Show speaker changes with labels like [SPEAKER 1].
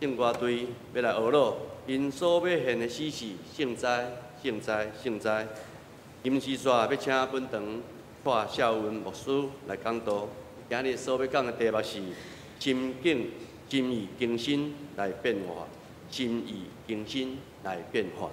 [SPEAKER 1] 正乐队要来学乐，因所要献的诗是圣哉、圣哉、圣哉。临时煞要请本堂蔡孝文牧师来讲道，今日所要讲的题目是心境、心意更新来变化，心意更新来变化。